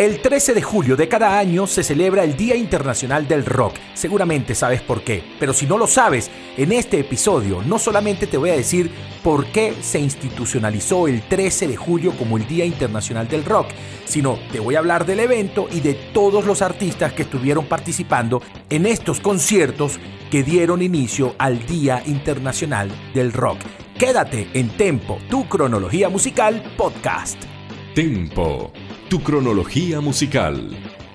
El 13 de julio de cada año se celebra el Día Internacional del Rock. Seguramente sabes por qué, pero si no lo sabes, en este episodio no solamente te voy a decir por qué se institucionalizó el 13 de julio como el Día Internacional del Rock, sino te voy a hablar del evento y de todos los artistas que estuvieron participando en estos conciertos que dieron inicio al Día Internacional del Rock. Quédate en Tempo, tu cronología musical podcast. Tempo tu cronología musical.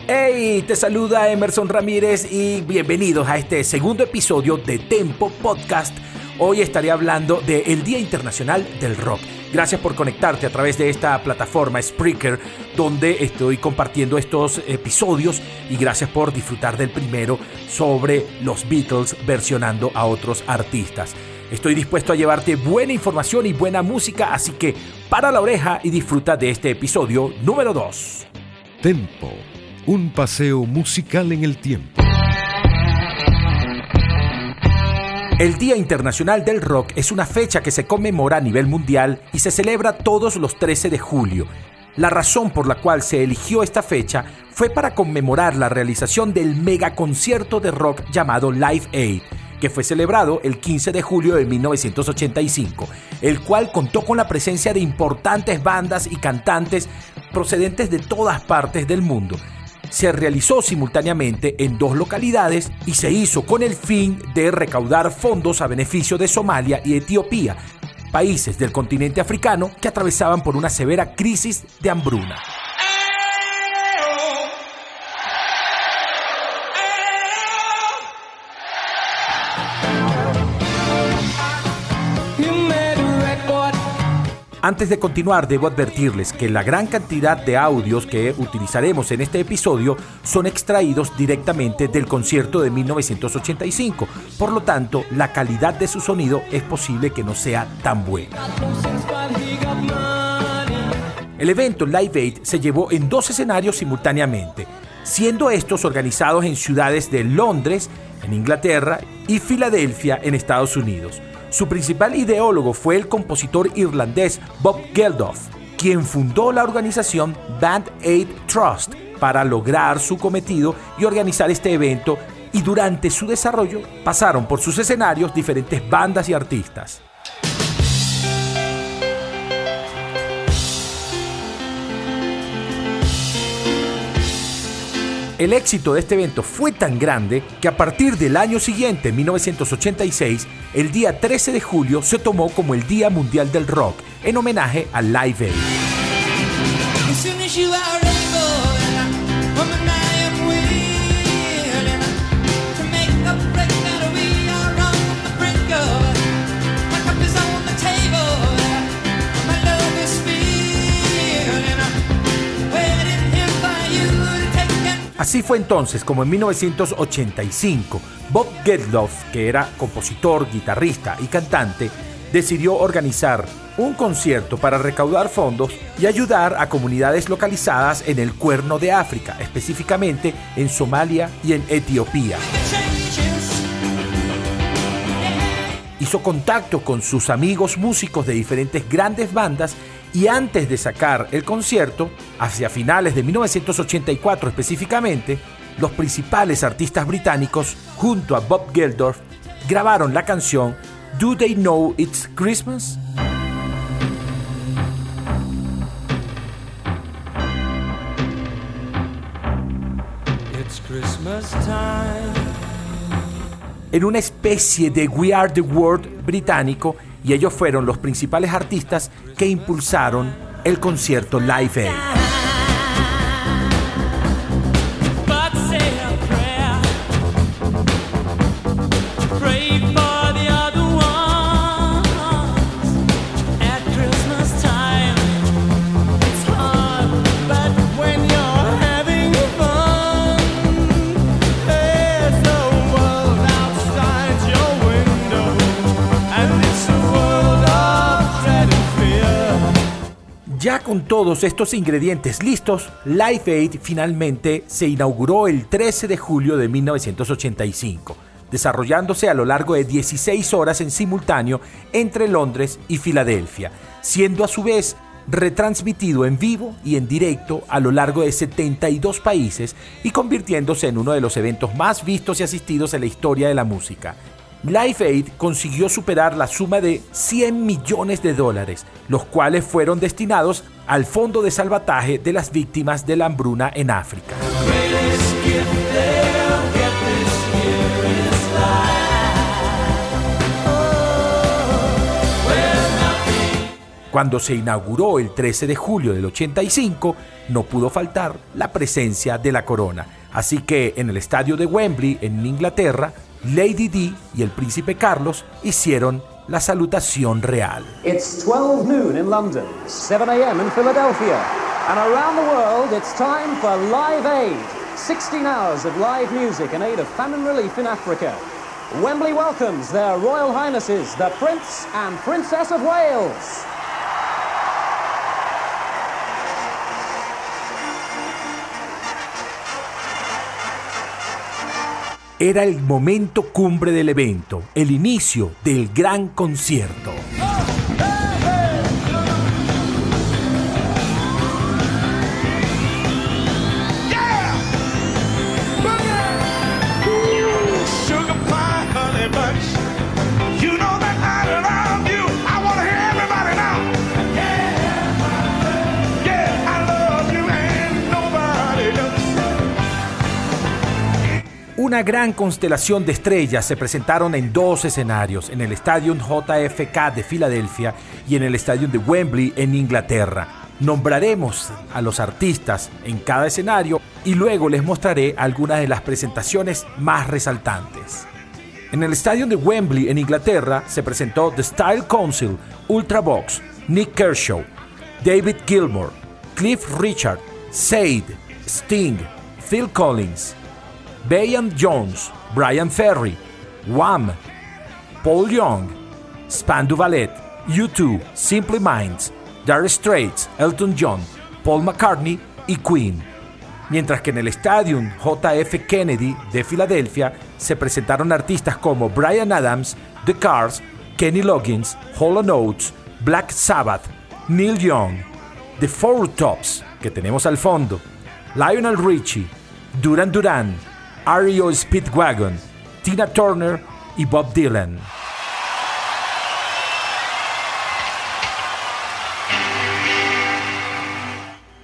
Hey, te saluda Emerson Ramírez y bienvenidos a este segundo episodio de Tempo Podcast. Hoy estaré hablando del Día Internacional del Rock. Gracias por conectarte a través de esta plataforma Spreaker, donde estoy compartiendo estos episodios y gracias por disfrutar del primero sobre los Beatles versionando a otros artistas. Estoy dispuesto a llevarte buena información y buena música, así que para la oreja y disfruta de este episodio número 2. Tempo, un paseo musical en el tiempo. El Día Internacional del Rock es una fecha que se conmemora a nivel mundial y se celebra todos los 13 de julio. La razón por la cual se eligió esta fecha fue para conmemorar la realización del megaconcierto de rock llamado Live Aid que fue celebrado el 15 de julio de 1985, el cual contó con la presencia de importantes bandas y cantantes procedentes de todas partes del mundo. Se realizó simultáneamente en dos localidades y se hizo con el fin de recaudar fondos a beneficio de Somalia y Etiopía, países del continente africano que atravesaban por una severa crisis de hambruna. Antes de continuar, debo advertirles que la gran cantidad de audios que utilizaremos en este episodio son extraídos directamente del concierto de 1985. Por lo tanto, la calidad de su sonido es posible que no sea tan buena. El evento Live Aid se llevó en dos escenarios simultáneamente, siendo estos organizados en ciudades de Londres, en Inglaterra, y Filadelfia, en Estados Unidos. Su principal ideólogo fue el compositor irlandés Bob Geldof, quien fundó la organización Band Aid Trust para lograr su cometido y organizar este evento y durante su desarrollo pasaron por sus escenarios diferentes bandas y artistas. El éxito de este evento fue tan grande que a partir del año siguiente, 1986, el día 13 de julio se tomó como el Día Mundial del Rock, en homenaje al Live Aid. Así fue entonces como en 1985 Bob Geldof, que era compositor, guitarrista y cantante, decidió organizar un concierto para recaudar fondos y ayudar a comunidades localizadas en el Cuerno de África, específicamente en Somalia y en Etiopía. Hizo contacto con sus amigos músicos de diferentes grandes bandas y antes de sacar el concierto, hacia finales de 1984 específicamente, los principales artistas británicos, junto a Bob Geldof, grabaron la canción Do They Know It's Christmas? It's Christmas time. En una especie de We Are the World británico, y ellos fueron los principales artistas que impulsaron el concierto Live Aid. Con todos estos ingredientes listos, Live Aid finalmente se inauguró el 13 de julio de 1985, desarrollándose a lo largo de 16 horas en simultáneo entre Londres y Filadelfia, siendo a su vez retransmitido en vivo y en directo a lo largo de 72 países y convirtiéndose en uno de los eventos más vistos y asistidos en la historia de la música. Live Aid consiguió superar la suma de 100 millones de dólares, los cuales fueron destinados al Fondo de Salvataje de las Víctimas de la Hambruna en África. Cuando se inauguró el 13 de julio del 85, no pudo faltar la presencia de la corona. Así que en el estadio de Wembley, en Inglaterra, Lady Di y el príncipe Carlos hicieron la salutación real. It's 12 noon in London, 7 a.m. in Philadelphia, and around the world it's time for Live Aid. 16 hours of live music in aid of famine relief in Africa. Wembley welcomes their Royal Highnesses, the Prince and Princess of Wales. Era el momento cumbre del evento, el inicio del gran concierto. Una gran constelación de estrellas se presentaron en dos escenarios, en el Estadio JFK de Filadelfia y en el Estadio de Wembley en Inglaterra. Nombraremos a los artistas en cada escenario y luego les mostraré algunas de las presentaciones más resaltantes. En el Estadio de Wembley en Inglaterra se presentó The Style Council, Ultravox, Nick Kershaw, David Gilmour, Cliff Richard, Sade, Sting, Phil Collins, Bayan Jones, Brian Ferry, Wham, Paul Young, Spandu Ballet, U2, Simply Minds, Dire Straits, Elton John, Paul McCartney y Queen. Mientras que en el Stadium JF Kennedy de Filadelfia se presentaron artistas como Brian Adams, The Cars, Kenny Loggins, Hollow Notes, Black Sabbath, Neil Young, The Four Tops, que tenemos al fondo, Lionel Richie, Duran Duran, REO Speedwagon, Tina Turner y Bob Dylan.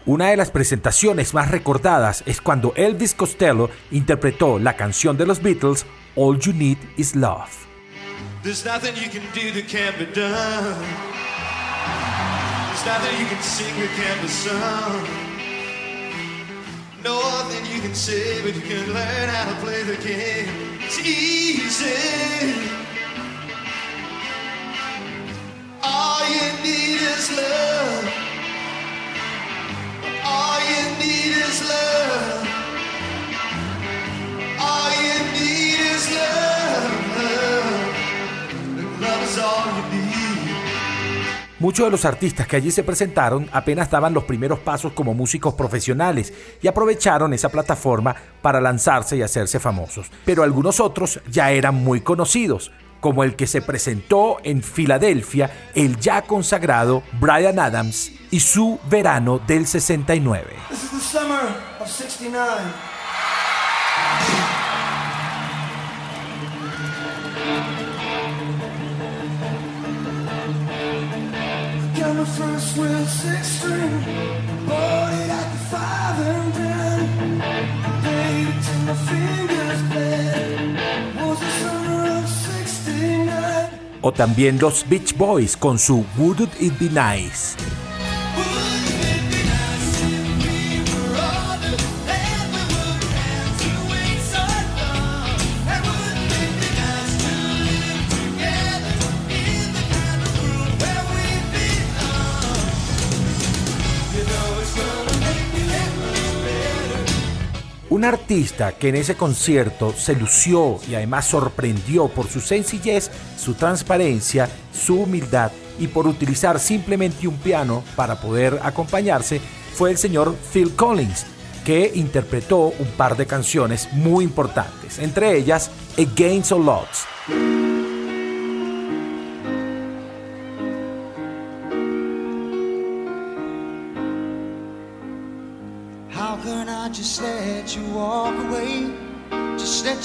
Una de las presentaciones más recordadas es cuando Elvis Costello interpretó la canción de los Beatles All You Need Is Love. There's nothing you can do that can't be done. There's nothing you can sing that can't be sung. Nothing you can say, but you can learn how to play the game. It's easy. All you need is love. All you need is love. Muchos de los artistas que allí se presentaron apenas daban los primeros pasos como músicos profesionales y aprovecharon esa plataforma para lanzarse y hacerse famosos. Pero algunos otros ya eran muy conocidos, como el que se presentó en Filadelfia, el ya consagrado Brian Adams y su verano del 69. O también los Beach Boys con su Wouldn't It Be Nice. Artista que en ese concierto se lució y además sorprendió por su sencillez, su transparencia, su humildad y por utilizar simplemente un piano para poder acompañarse fue el señor Phil Collins, que interpretó un par de canciones muy importantes, entre ellas Against All Odds.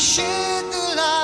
shared the laughter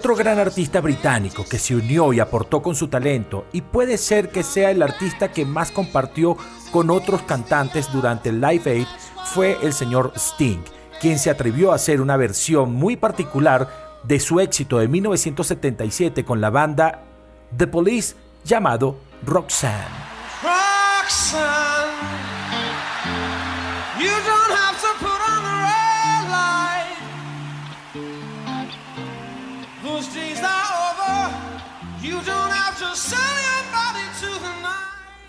Otro gran artista británico que se unió y aportó con su talento y puede ser que sea el artista que más compartió con otros cantantes durante el Live Aid fue el señor Sting, quien se atrevió a hacer una versión muy particular de su éxito de 1977 con la banda The Police llamado Roxanne. Roxanne,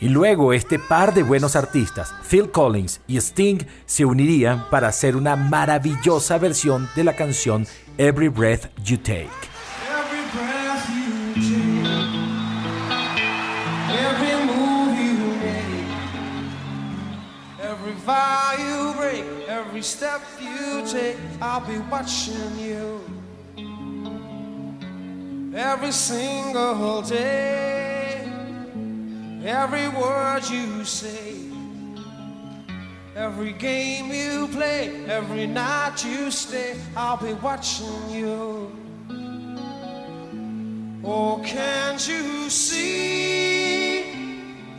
Y luego este par de buenos artistas, Phil Collins y Sting, se unirían para hacer una maravillosa versión de la canción Every Breath You Take. Every step you take, I'll be watching you. Every single day, every word you say. Every game you play, every night you stay, I'll be watching you. Oh, can't you see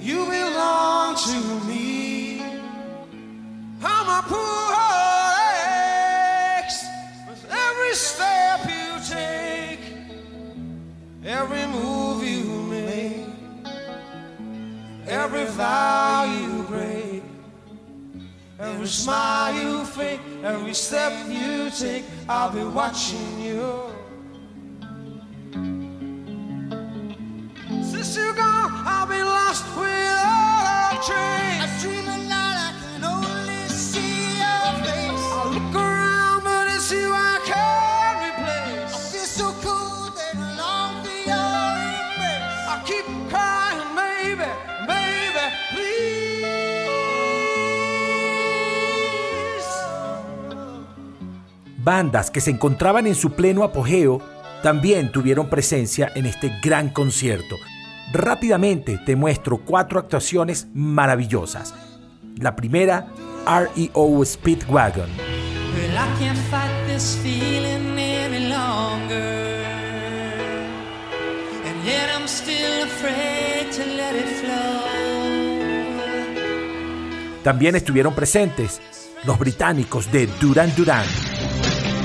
you belong to me? I'm a poor ex with every step every move you make, every vow you break. Every smile you fake, every step you take, I'll be watching you. Bandas que se encontraban en su pleno apogeo también tuvieron presencia en este gran concierto. Rápidamente te muestro cuatro actuaciones maravillosas. La primera, REO Speedwagon. Well, I can't fight this feeling any longer. And yet I'm still afraid to let it flow. También estuvieron presentes los británicos de Duran Duran.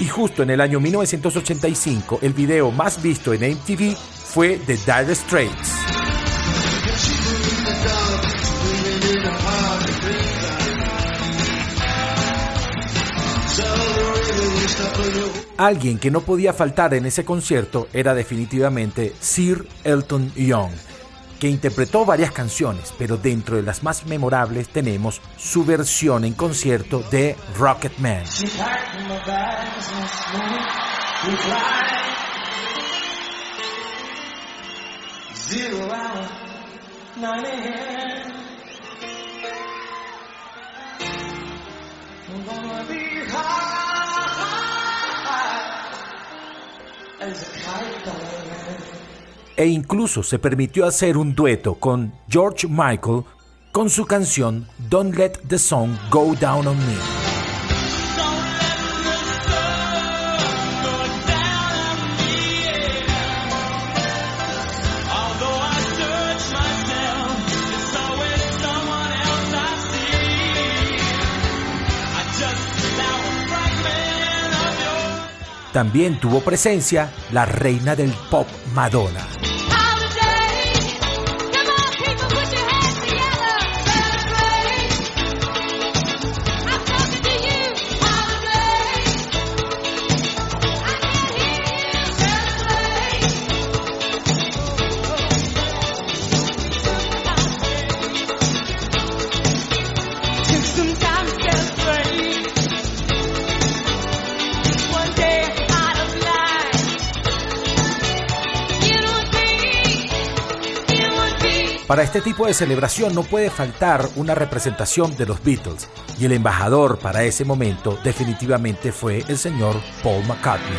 Y justo en el año 1985, el video más visto en MTV fue The Dire Straits. Alguien que no podía faltar en ese concierto era definitivamente Sir Elton Young, que interpretó varias canciones, pero dentro de las más memorables tenemos su versión en concierto de Rocket Man. E incluso se permitió hacer un dueto con George Michael con su canción Don't Let the Song Go Down on Me. También tuvo presencia la reina del pop Madonna. Para este tipo de celebración no puede faltar una representación de los Beatles y el embajador para ese momento definitivamente fue el señor Paul McCartney.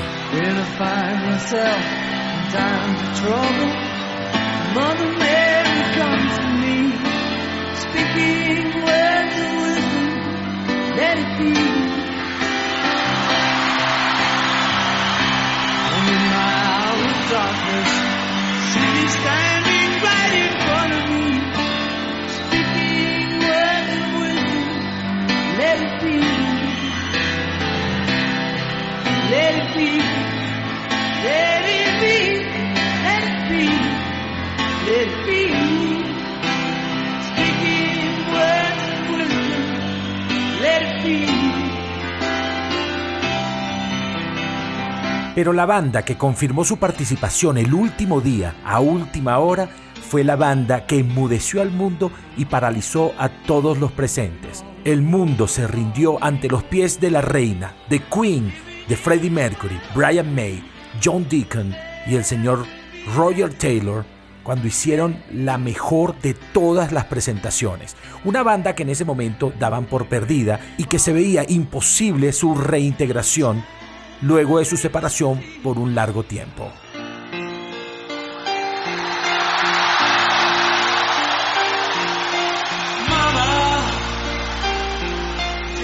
Pero la banda que confirmó su participación el último día, a última hora, fue la banda que enmudeció al mundo y paralizó a todos los presentes. El mundo se rindió ante los pies de la reina, de Queen, de Freddie Mercury, Brian May, John Deacon y el señor Roger Taylor cuando hicieron la mejor de todas las presentaciones. Una banda que en ese momento daban por perdida y que se veía imposible su reintegración luego de su separación por un largo tiempo.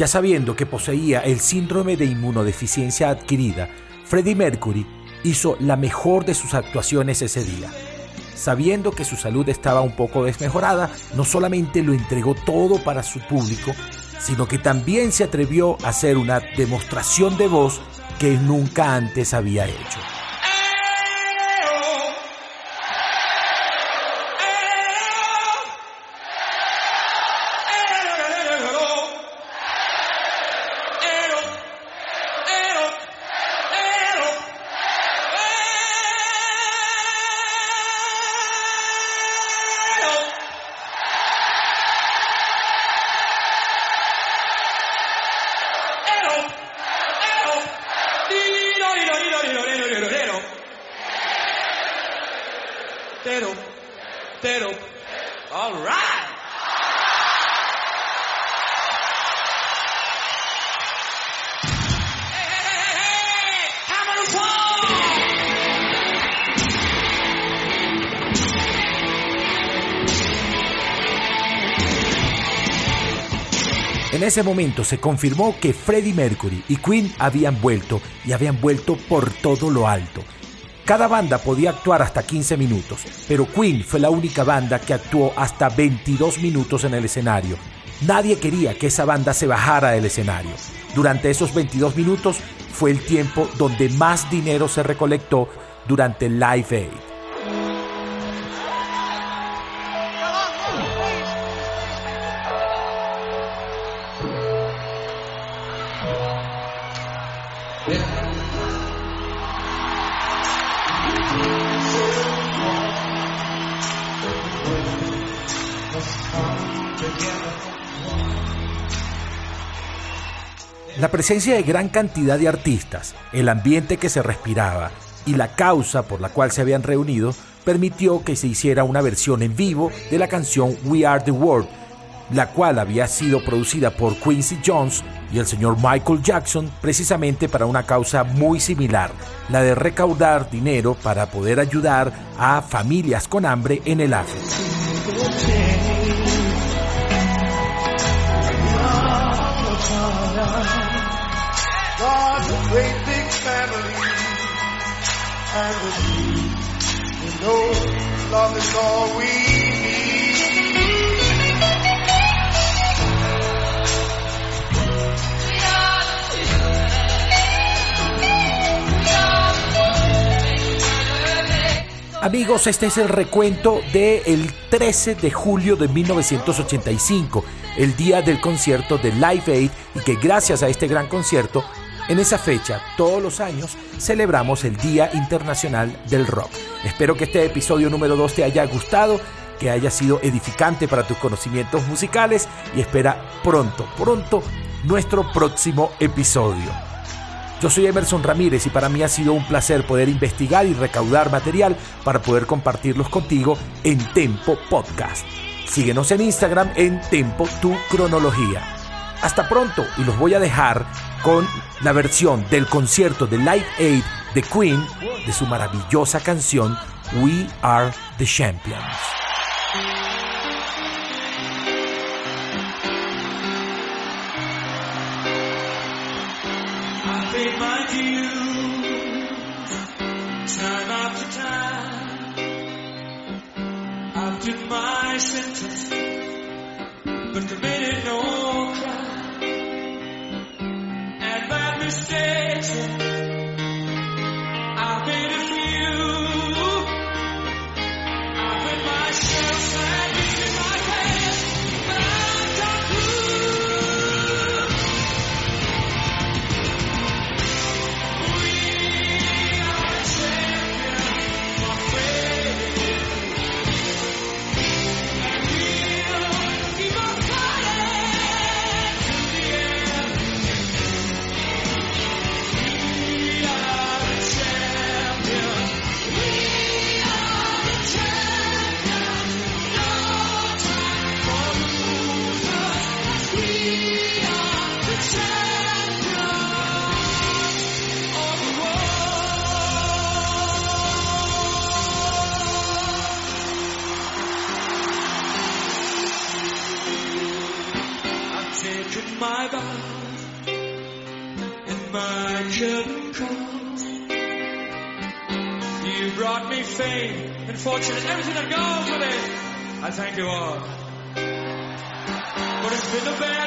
Ya sabiendo que poseía el síndrome de inmunodeficiencia adquirida, Freddie Mercury hizo la mejor de sus actuaciones ese día. Sabiendo que su salud estaba un poco desmejorada, no solamente lo entregó todo para su público, sino que también se atrevió a hacer una demostración de voz que nunca antes había hecho. Ese momento se confirmó que Freddie Mercury y Queen habían vuelto y habían vuelto por todo lo alto. Cada banda podía actuar hasta 15 minutos, pero Queen fue la única banda que actuó hasta 22 minutos en el escenario. Nadie quería que esa banda se bajara del escenario. Durante esos 22 minutos fue el tiempo donde más dinero se recolectó durante Live Aid. La presencia de gran cantidad de artistas, el ambiente que se respiraba y la causa por la cual se habían reunido permitió que se hiciera una versión en vivo de la canción We Are the World, la cual había sido producida por Quincy Jones y el señor Michael Jackson precisamente para una causa muy similar, la de recaudar dinero para poder ayudar a familias con hambre en el África. Family. And you, know, love is all we. Amigos, este es el recuento del 13 de julio de 1985, el día del concierto de Live Aid y que gracias a este gran concierto, en esa fecha, todos los años, celebramos el Día Internacional del Rock. Espero que este episodio número 2 te haya gustado, que haya sido edificante para tus conocimientos musicales y espera pronto, pronto nuestro próximo episodio. Yo soy Emerson Ramírez y para mí ha sido un placer poder investigar y recaudar material para poder compartirlos contigo en Tempo Podcast. Síguenos en Instagram en Tempo Tu Cronología. Hasta pronto y los voy a dejar con la versión del concierto de Live Aid de Queen de su maravillosa canción We Are the Champions. And and everything that goes with it. I thank you all. But it's been a bed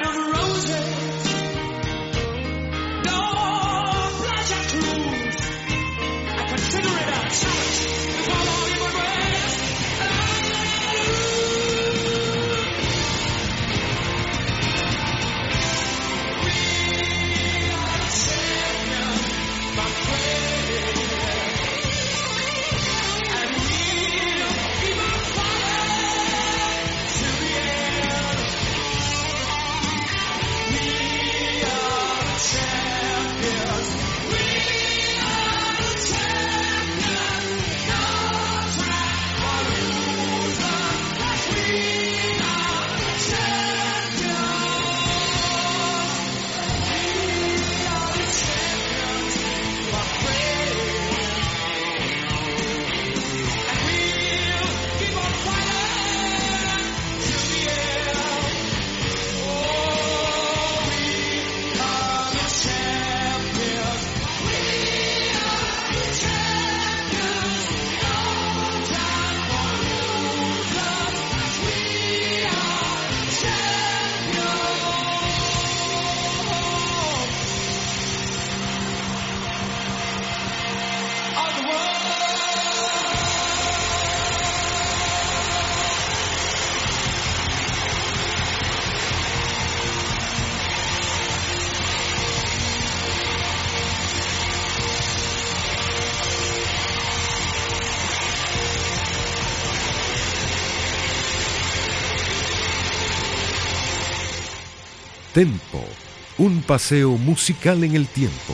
Tempo, un paseo musical en el tiempo.